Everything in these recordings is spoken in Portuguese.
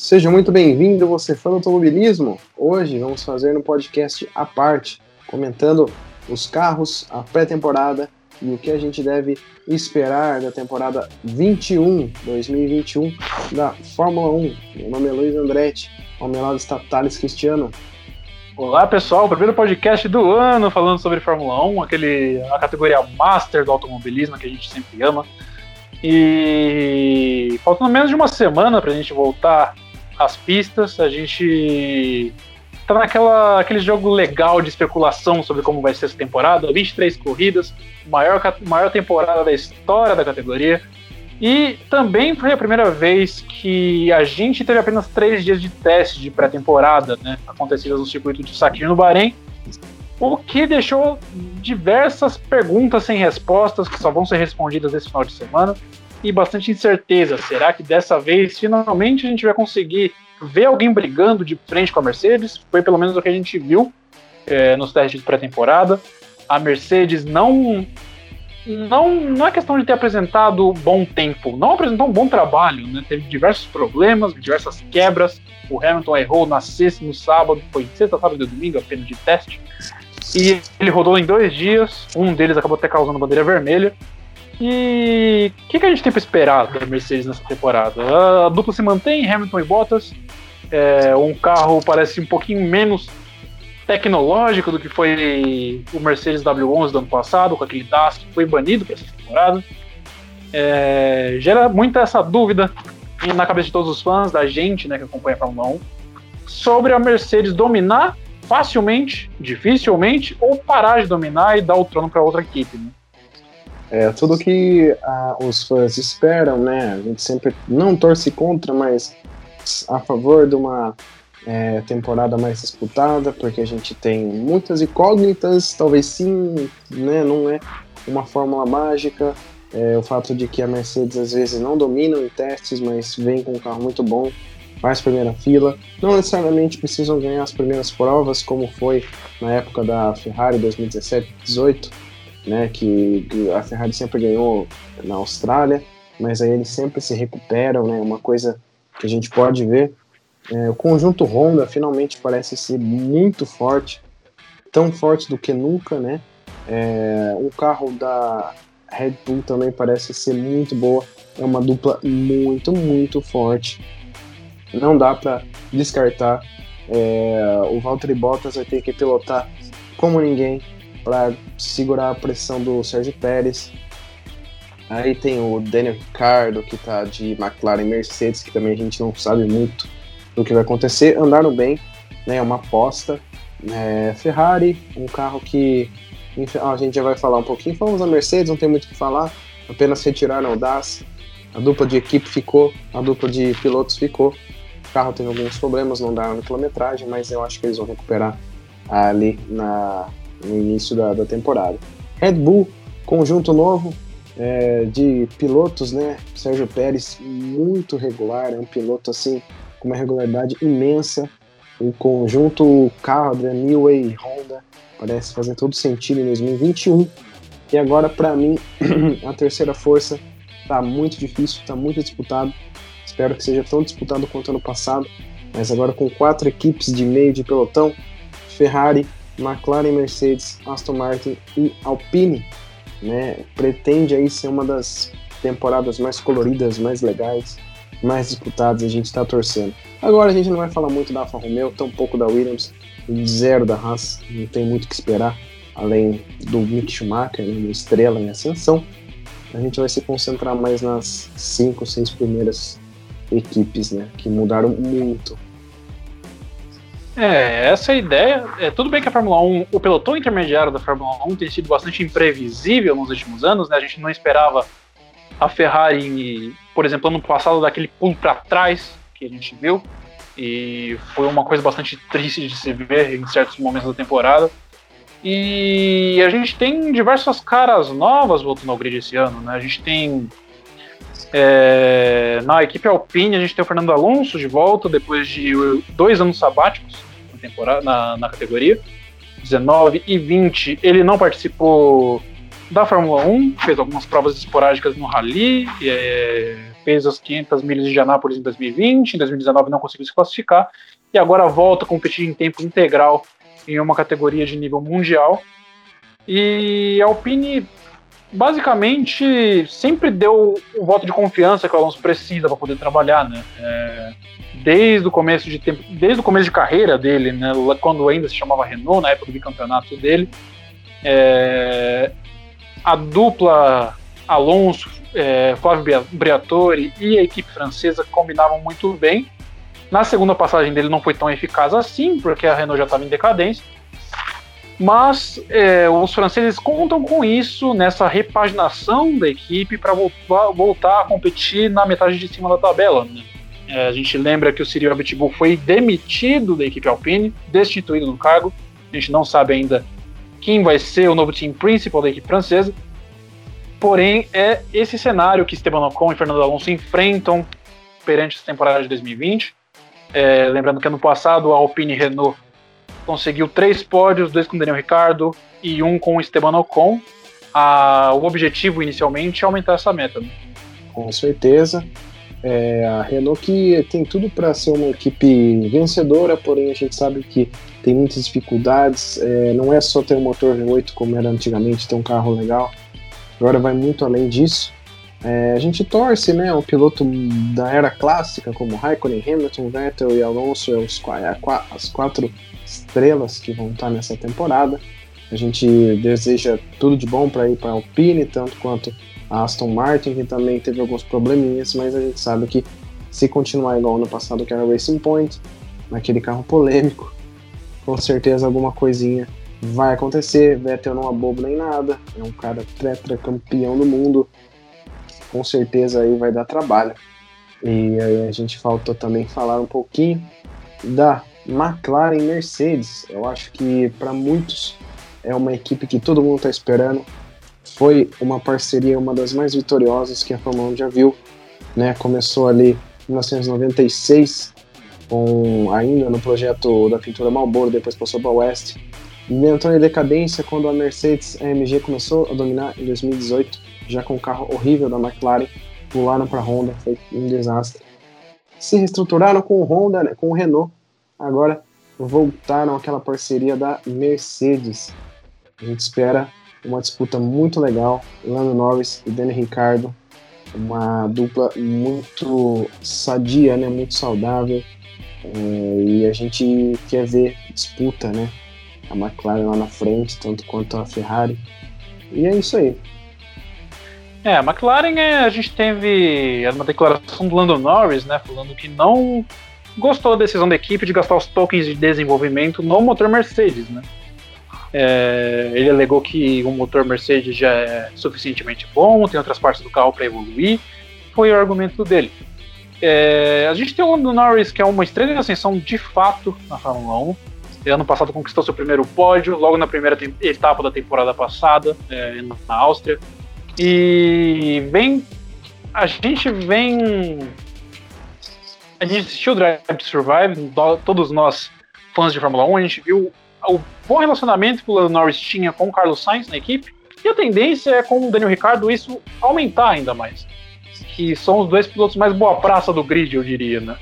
Seja muito bem-vindo, você fã do automobilismo. Hoje vamos fazer um podcast à parte, comentando os carros, a pré-temporada e o que a gente deve esperar da temporada 21, 2021 da Fórmula 1. Meu nome é Luiz Andretti, ao meu lado está Thales Cristiano. Olá pessoal, primeiro podcast do ano falando sobre Fórmula 1, aquele, a categoria Master do automobilismo que a gente sempre ama. E faltando menos de uma semana para a gente voltar às pistas, a gente tá naquela aquele jogo legal de especulação sobre como vai ser essa temporada. 23 corridas, maior, maior temporada da história da categoria. E também foi a primeira vez que a gente teve apenas três dias de teste de pré-temporada, né? Acontecidas no circuito de Sakir no Bahrein. O que deixou diversas perguntas sem respostas que só vão ser respondidas esse final de semana e bastante incerteza. Será que dessa vez finalmente a gente vai conseguir ver alguém brigando de frente com a Mercedes? Foi pelo menos o que a gente viu é, nos testes de pré-temporada. A Mercedes não não, não é questão de ter apresentado bom tempo, não apresentou um bom trabalho, né? Teve diversos problemas, diversas quebras. O Hamilton errou na sexta, no sábado, foi sexta, sábado e domingo, apenas de teste. E ele rodou em dois dias, um deles acabou até causando bandeira vermelha. E o que, que, a gente tem para esperar da Mercedes nessa temporada? A dupla se mantém, Hamilton e Bottas. É, um carro parece um pouquinho menos tecnológico do que foi o Mercedes W11 do ano passado, com aquele DAS que foi banido para essa temporada. É, gera muita essa dúvida na cabeça de todos os fãs, da gente né, que acompanha a Fórmula 1, sobre a Mercedes dominar facilmente, dificilmente, ou parar de dominar e dar o trono para outra equipe. Né? É tudo que ah, os fãs esperam, né? A gente sempre não torce contra, mas a favor de uma é, temporada mais disputada, porque a gente tem muitas incógnitas, talvez sim, né, não é uma fórmula mágica. É, o fato de que a Mercedes às vezes não domina em testes, mas vem com um carro muito bom, faz primeira fila. Não necessariamente precisam ganhar as primeiras provas, como foi na época da Ferrari 2017-18, né, que a Ferrari sempre ganhou na Austrália, mas aí eles sempre se recuperam, né, uma coisa que a gente pode ver é, o conjunto Honda finalmente parece ser muito forte, tão forte do que nunca, né? É, o carro da Red Bull também parece ser muito boa, é uma dupla muito, muito forte. Não dá para descartar. É, o Valtteri Bottas vai ter que pilotar como ninguém para segurar a pressão do Sérgio Pérez. Aí tem o Daniel Ricciardo, que está de McLaren Mercedes, que também a gente não sabe muito do que vai acontecer. Andaram bem, né? É uma aposta. É, Ferrari, um carro que a gente já vai falar um pouquinho. Falamos da Mercedes, não tem muito o que falar. Apenas retiraram o DAS. A dupla de equipe ficou, a dupla de pilotos ficou. O carro teve alguns problemas, não deram na quilometragem, mas eu acho que eles vão recuperar ali na, no início da, da temporada. Red Bull, conjunto novo é, de pilotos, né? Sérgio Pérez, muito regular, é um piloto assim com uma regularidade imensa. O conjunto carro da New Way Honda parece fazer todo sentido em 2021. E agora, para mim, a terceira força está muito difícil, está muito disputado. Espero que seja tão disputado quanto ano passado. Mas agora com quatro equipes de meio de pelotão: Ferrari, McLaren, Mercedes, Aston Martin e Alpine. Né? Pretende aí ser uma das temporadas mais coloridas, mais legais mais disputados a gente está torcendo. Agora a gente não vai falar muito da Alfa Romeo, tampouco da Williams, zero da Haas, não tem muito o que esperar, além do Mick Schumacher, né, uma estrela em ascensão. A gente vai se concentrar mais nas cinco, seis primeiras equipes, né, que mudaram muito. É, essa ideia. É, tudo bem que a Fórmula 1, o pelotão intermediário da Fórmula 1 tem sido bastante imprevisível nos últimos anos, né? A gente não esperava a Ferrari, por exemplo, ano passado, daquele pulo para trás que a gente viu. E foi uma coisa bastante triste de se ver em certos momentos da temporada. E a gente tem diversas caras novas voltando ao grid esse ano, né? A gente tem é, na equipe Alpine a gente tem o Fernando Alonso de volta depois de dois anos sabáticos na, temporada, na, na categoria. 19 e 20 ele não participou da Fórmula 1, fez algumas provas esporádicas no Rally, é, fez as 500 milhas de Janápolis em 2020, em 2019 não conseguiu se classificar, e agora volta a competir em tempo integral em uma categoria de nível mundial. E a Alpine basicamente sempre deu o voto de confiança que o Alonso precisa para poder trabalhar, né? É, desde o começo de tempo, desde o começo de carreira dele, né? Quando ainda se chamava Renault, na época do bicampeonato dele, é, a dupla Alonso, é, Flávio Briatore e a equipe francesa combinavam muito bem. Na segunda passagem dele não foi tão eficaz assim, porque a Renault já estava em decadência. Mas é, os franceses contam com isso nessa repaginação da equipe para voltar, voltar, a competir na metade de cima da tabela. Né? É, a gente lembra que o Cyril Abitbull foi demitido da equipe Alpine, destituído do cargo. A gente não sabe ainda quem vai ser o novo team principal da equipe francesa. Porém, é esse cenário que Esteban Ocon e Fernando Alonso enfrentam perante essa temporada de 2020. É, lembrando que ano passado a Alpine Renault conseguiu três pódios, dois com Daniel Ricardo e um com Esteban Ocon. A, o objetivo inicialmente é aumentar essa meta. Né? Com certeza. É, a Renault que tem tudo para ser uma equipe vencedora, porém a gente sabe que tem muitas dificuldades. É, não é só ter um motor V8 como era antigamente, ter um carro legal. Agora vai muito além disso. É, a gente torce, né? O piloto da era clássica, como Raikkonen, Hamilton, Vettel e Alonso, os, as quatro estrelas que vão estar nessa temporada. A gente deseja tudo de bom para ir para a Alpine, tanto quanto a Aston Martin, que também teve alguns probleminhas, mas a gente sabe que se continuar igual no passado, que era Racing Point, naquele carro polêmico, com certeza alguma coisinha vai acontecer. Vettel não é bobo nem nada, é um cara tetracampeão do mundo, com certeza aí vai dar trabalho. E aí a gente faltou também falar um pouquinho da McLaren Mercedes. Eu acho que para muitos é uma equipe que todo mundo está esperando. Foi uma parceria, uma das mais vitoriosas que a Fórmula 1 já viu. Né? Começou ali em 1996, com, ainda no projeto da pintura Marlboro, depois passou para a West. E entrou em decadência quando a Mercedes AMG começou a dominar em 2018, já com o carro horrível da McLaren, pularam para a Honda, foi um desastre. Se reestruturaram com o Honda, né, com o Renault, agora voltaram aquela parceria da Mercedes. A gente espera uma disputa muito legal, Lando Norris e Danny Ricardo, uma dupla muito sadia, né, muito saudável, é, e a gente quer ver disputa, né, a McLaren lá na frente, tanto quanto a Ferrari, e é isso aí. É, a McLaren, é, a gente teve uma declaração do Lando Norris, né, falando que não gostou da decisão da equipe de gastar os tokens de desenvolvimento no motor Mercedes, né? É, ele alegou que o motor Mercedes já é suficientemente bom, tem outras partes do carro para evoluir. Foi o argumento dele. É, a gente tem o Lando Norris, que é uma estrela de ascensão de fato na Fórmula 1. Ele, ano passado conquistou seu primeiro pódio, logo na primeira etapa da temporada passada, é, na Áustria. E vem. A gente vem a gente assistiu Drive to Survive, todos nós fãs de Fórmula 1, a gente viu o bom relacionamento que o Lando Norris tinha com o Carlos Sainz na equipe, e a tendência é com o Daniel Ricciardo isso aumentar ainda mais. Que são os dois pilotos mais boa praça do grid, eu diria, né?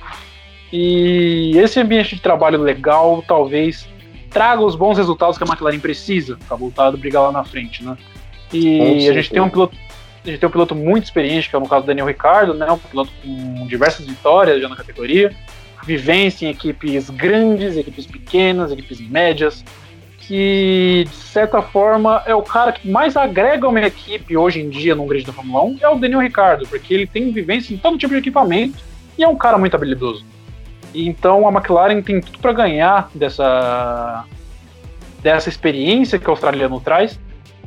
E esse ambiente de trabalho legal talvez traga os bons resultados que a McLaren precisa para voltar a brigar lá na frente, né? E a gente tem um piloto a gente tem um piloto muito experiente, que é no caso do Daniel Ricardo, né? Um piloto com diversas vitórias já na categoria, vivência em equipes grandes, equipes pequenas, equipes médias, que de certa forma é o cara que mais agrega uma equipe hoje em dia num grid da Fórmula 1, é o Daniel Ricardo, porque ele tem vivência em todo tipo de equipamento e é um cara muito habilidoso. Então a McLaren tem tudo para ganhar dessa dessa experiência que o australiano traz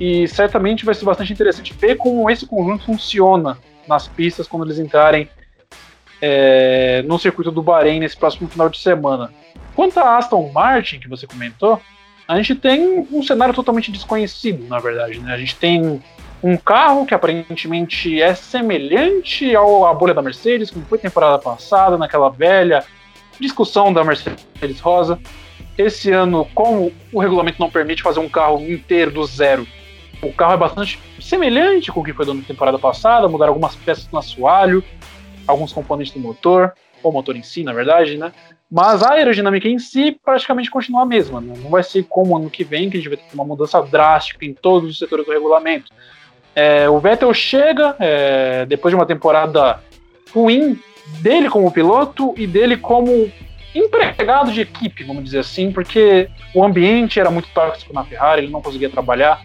e certamente vai ser bastante interessante ver como esse conjunto funciona nas pistas quando eles entrarem é, no circuito do Bahrein nesse próximo final de semana. Quanto a Aston Martin, que você comentou, a gente tem um cenário totalmente desconhecido, na verdade. Né? A gente tem um carro que aparentemente é semelhante ao, à bolha da Mercedes, como foi temporada passada, naquela velha discussão da Mercedes Rosa. Esse ano, como o regulamento não permite fazer um carro inteiro do zero, o carro é bastante semelhante com o que foi da temporada passada, mudaram algumas peças no assoalho. alguns componentes do motor, ou motor em si, na verdade, né? Mas a aerodinâmica em si praticamente continua a mesma. Né? Não vai ser como ano que vem, que a gente vai ter uma mudança drástica em todos os setores do regulamento. É, o Vettel chega é, depois de uma temporada ruim dele como piloto e dele como empregado de equipe, vamos dizer assim, porque o ambiente era muito tóxico na Ferrari, ele não conseguia trabalhar.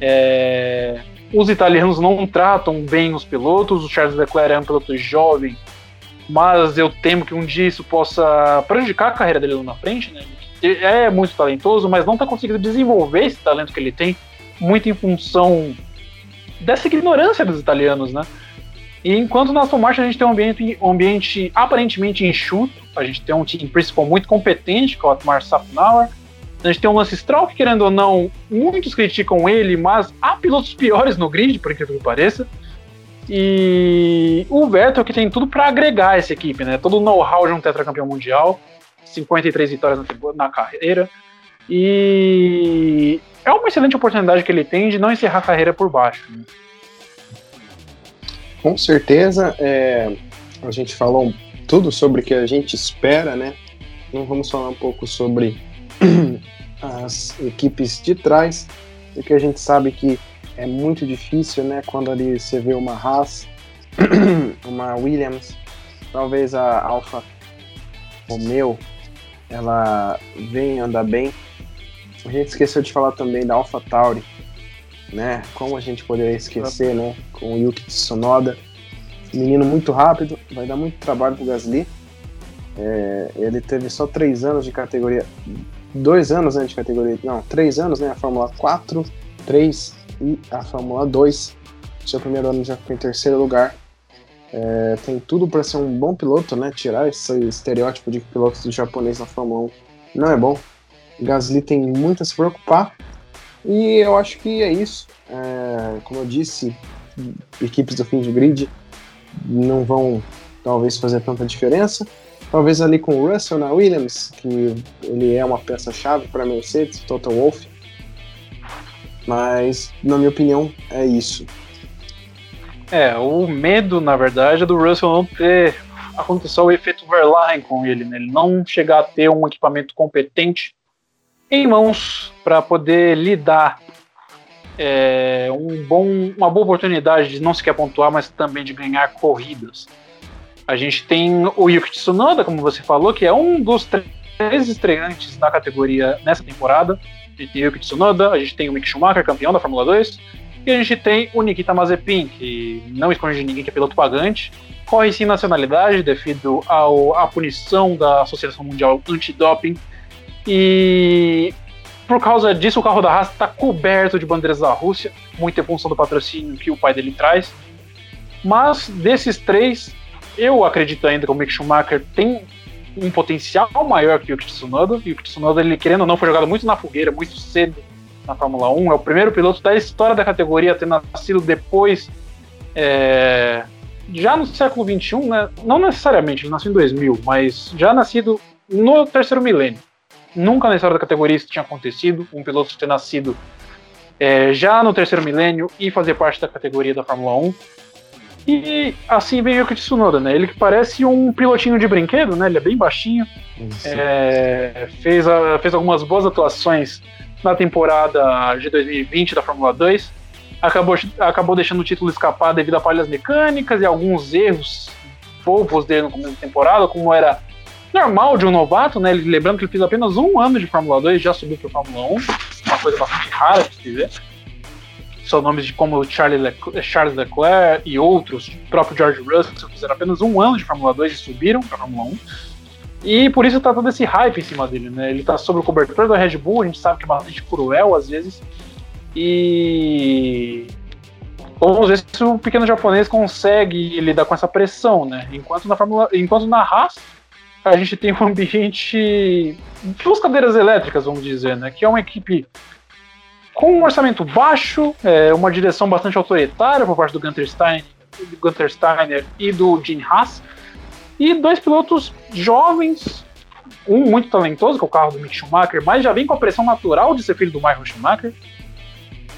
É, os italianos não tratam bem os pilotos, o Charles Leclerc é um piloto jovem, mas eu temo que um dia isso possa prejudicar a carreira dele na frente, né? Ele é muito talentoso, mas não está conseguindo desenvolver esse talento que ele tem, muito em função dessa ignorância dos italianos, né? E enquanto na Aston Martin a gente tem um ambiente, um ambiente aparentemente enxuto, a gente tem um time principal muito competente, que é o Otmar Safnauer, a gente tem um Lance Stroll que, querendo ou não, muitos criticam ele, mas há pilotos piores no grid, por incrível que pareça. E o Vettel que tem tudo para agregar essa equipe, né? Todo o know-how de um tetracampeão mundial, 53 vitórias na, na, carreira. E é uma excelente oportunidade que ele tem de não encerrar a carreira por baixo. Né? Com certeza, é, a gente falou tudo sobre o que a gente espera, né? Então vamos falar um pouco sobre as equipes de trás, porque a gente sabe que é muito difícil, né? Quando ali você vê uma Haas, uma Williams, talvez a Alfa Romeo, ela vem andar bem. A gente esqueceu de falar também da Alfa Tauri, né? Como a gente poderia esquecer, né? Com o Yuki Tsunoda, menino muito rápido, vai dar muito trabalho pro Gasly. É, ele teve só três anos de categoria, dois anos né, de categoria, não, três anos, né? A Fórmula 4, 3 e a Fórmula 2. Seu primeiro ano já ficou em terceiro lugar. É, tem tudo para ser um bom piloto, né? Tirar esse estereótipo de pilotos do japonês na Fórmula 1 não é bom. Gasly tem muito a se preocupar. E eu acho que é isso. É, como eu disse, equipes do fim de grid não vão talvez fazer tanta diferença. Talvez ali com o Russell na Williams, que ele é uma peça-chave para a Mercedes, Total Wolff, mas, na minha opinião, é isso. É, o medo, na verdade, é do Russell não ter acontecido o efeito Verlaine com ele, né? Ele não chegar a ter um equipamento competente em mãos para poder lidar é, um bom, uma boa oportunidade de não sequer pontuar, mas também de ganhar corridas. A gente tem o Yuki Tsunoda, como você falou, que é um dos três estreantes da categoria nessa temporada. A gente tem o Yuki Tsunoda, a gente tem o Mick Schumacher, campeão da Fórmula 2, e a gente tem o Nikita Mazepin, que não esconde de ninguém que é piloto pagante, corre sem nacionalidade devido ao, à punição da Associação Mundial Antidoping, e por causa disso o carro da Haas está coberto de bandeiras da Rússia, muito em função do patrocínio que o pai dele traz. Mas desses três, eu acredito ainda que o Mick Schumacher tem um potencial maior que o Tsunoda, e o Tsunoda, ele querendo ou não, foi jogado muito na fogueira, muito cedo na Fórmula 1, é o primeiro piloto da história da categoria a ter nascido depois, é, já no século 21, né? não necessariamente, ele nasceu em 2000, mas já nascido no terceiro milênio. Nunca na história da categoria isso tinha acontecido, um piloto ter nascido é, já no terceiro milênio e fazer parte da categoria da Fórmula 1. E assim veio o Tsunoda, né? Ele que parece um pilotinho de brinquedo, né? Ele é bem baixinho. É, fez, a, fez algumas boas atuações na temporada de 2020 da Fórmula 2. Acabou, acabou deixando o título escapar devido a falhas mecânicas e alguns erros bobos dele no começo da temporada, como era normal de um novato, né? Lembrando que ele fez apenas um ano de Fórmula 2 já subiu para Fórmula 1, uma coisa bastante rara de se ver são nomes de como Leclerc, Charles Leclerc e outros, o próprio George Russell, fizeram apenas um ano de Fórmula 2 e subiram para Fórmula 1. E por isso tá todo esse hype em cima dele, né? Ele tá sob o cobertor da Red Bull, a gente sabe que é bastante cruel às vezes. E vamos ver se o pequeno japonês consegue lidar com essa pressão, né? Enquanto na Fórmula, enquanto na Haas a gente tem um ambiente duas cadeiras elétricas, vamos dizer, né? Que é uma equipe com um orçamento baixo, é, uma direção bastante autoritária por parte do Gunter, Stein, do Gunter Steiner e do Gene Haas, e dois pilotos jovens, um muito talentoso, que é o carro do Mick Schumacher, mas já vem com a pressão natural de ser filho do Michael Schumacher,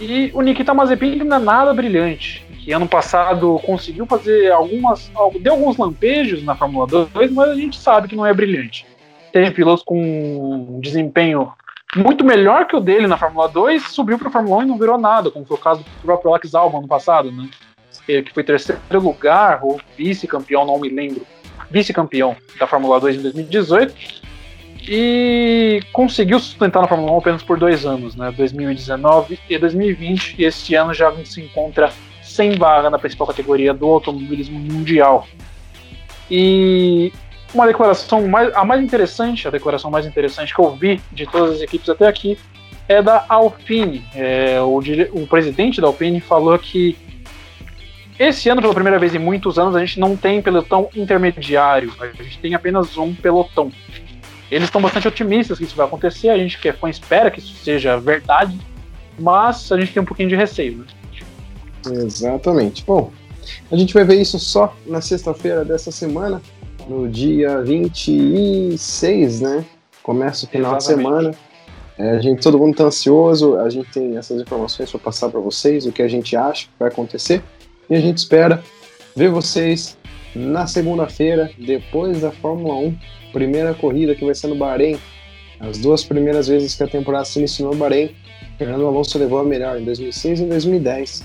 e o Nikita Mazepin não é nada brilhante, que ano passado conseguiu fazer algumas. deu alguns lampejos na Fórmula 2, mas a gente sabe que não é brilhante. Teve pilotos com um desempenho muito melhor que o dele na Fórmula 2, subiu para a Fórmula 1 e não virou nada, como foi o caso do próprio Alex Albon ano passado, né? Ele que foi terceiro lugar, ou vice-campeão, não me lembro, vice-campeão da Fórmula 2 em 2018, e conseguiu sustentar na Fórmula 1 apenas por dois anos, né? 2019 e 2020, e este ano já se encontra sem vaga na principal categoria do automobilismo mundial. E uma declaração mais, a mais interessante, a declaração mais interessante que eu vi de todas as equipes até aqui é da Alpine. É, o, o presidente da Alpine falou que esse ano, pela primeira vez em muitos anos, a gente não tem pelotão intermediário, a gente tem apenas um pelotão. Eles estão bastante otimistas que isso vai acontecer, a gente que é fã espera que isso seja verdade, mas a gente tem um pouquinho de receio. Né? Exatamente. Bom, a gente vai ver isso só na sexta-feira dessa semana, no dia 26, né? Começa o final Exatamente. de semana. É, a gente, todo mundo está ansioso, a gente tem essas informações para passar para vocês, o que a gente acha que vai acontecer. E a gente espera ver vocês na segunda-feira, depois da Fórmula 1, primeira corrida que vai ser no Bahrein. As duas primeiras vezes que a temporada se iniciou no Bahrein, Fernando Alonso levou a melhor em 2006 e em 2010.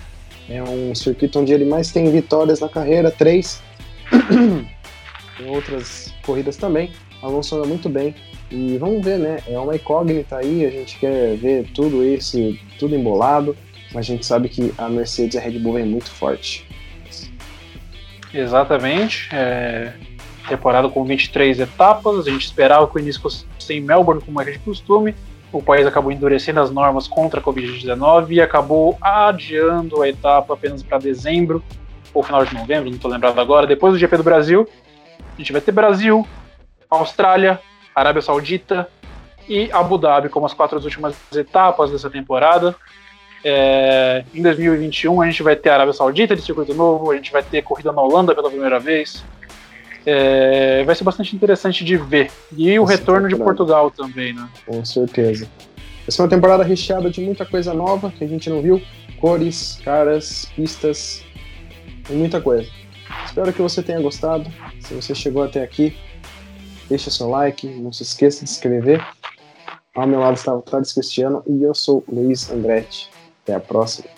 É um circuito onde ele mais tem vitórias na carreira, três. em outras corridas também. Alonso anda muito bem. E vamos ver, né? É uma incógnita aí, a gente quer ver tudo isso, tudo embolado, mas a gente sabe que a Mercedes e a Red Bull é muito forte. Exatamente. É... Temporada com 23 etapas, a gente esperava que o início fosse em Melbourne, como é de costume. O país acabou endurecendo as normas contra a Covid-19 e acabou adiando a etapa apenas para dezembro, ou final de novembro, não estou lembrado agora, depois do GP do Brasil, a gente vai ter Brasil, Austrália, Arábia Saudita e Abu Dhabi como as quatro últimas etapas dessa temporada. É, em 2021 a gente vai ter a Arábia Saudita de circuito novo, a gente vai ter corrida na Holanda pela primeira vez. É, vai ser bastante interessante de ver. E o retorno de Portugal também, né? Com certeza. Essa é uma temporada recheada de muita coisa nova que a gente não viu. Cores, caras, pistas muita coisa. Espero que você tenha gostado. Se você chegou até aqui, deixa seu like, não se esqueça de se inscrever. Ao meu lado está o Thales Cristiano e eu sou Luiz Andretti. Até a próxima.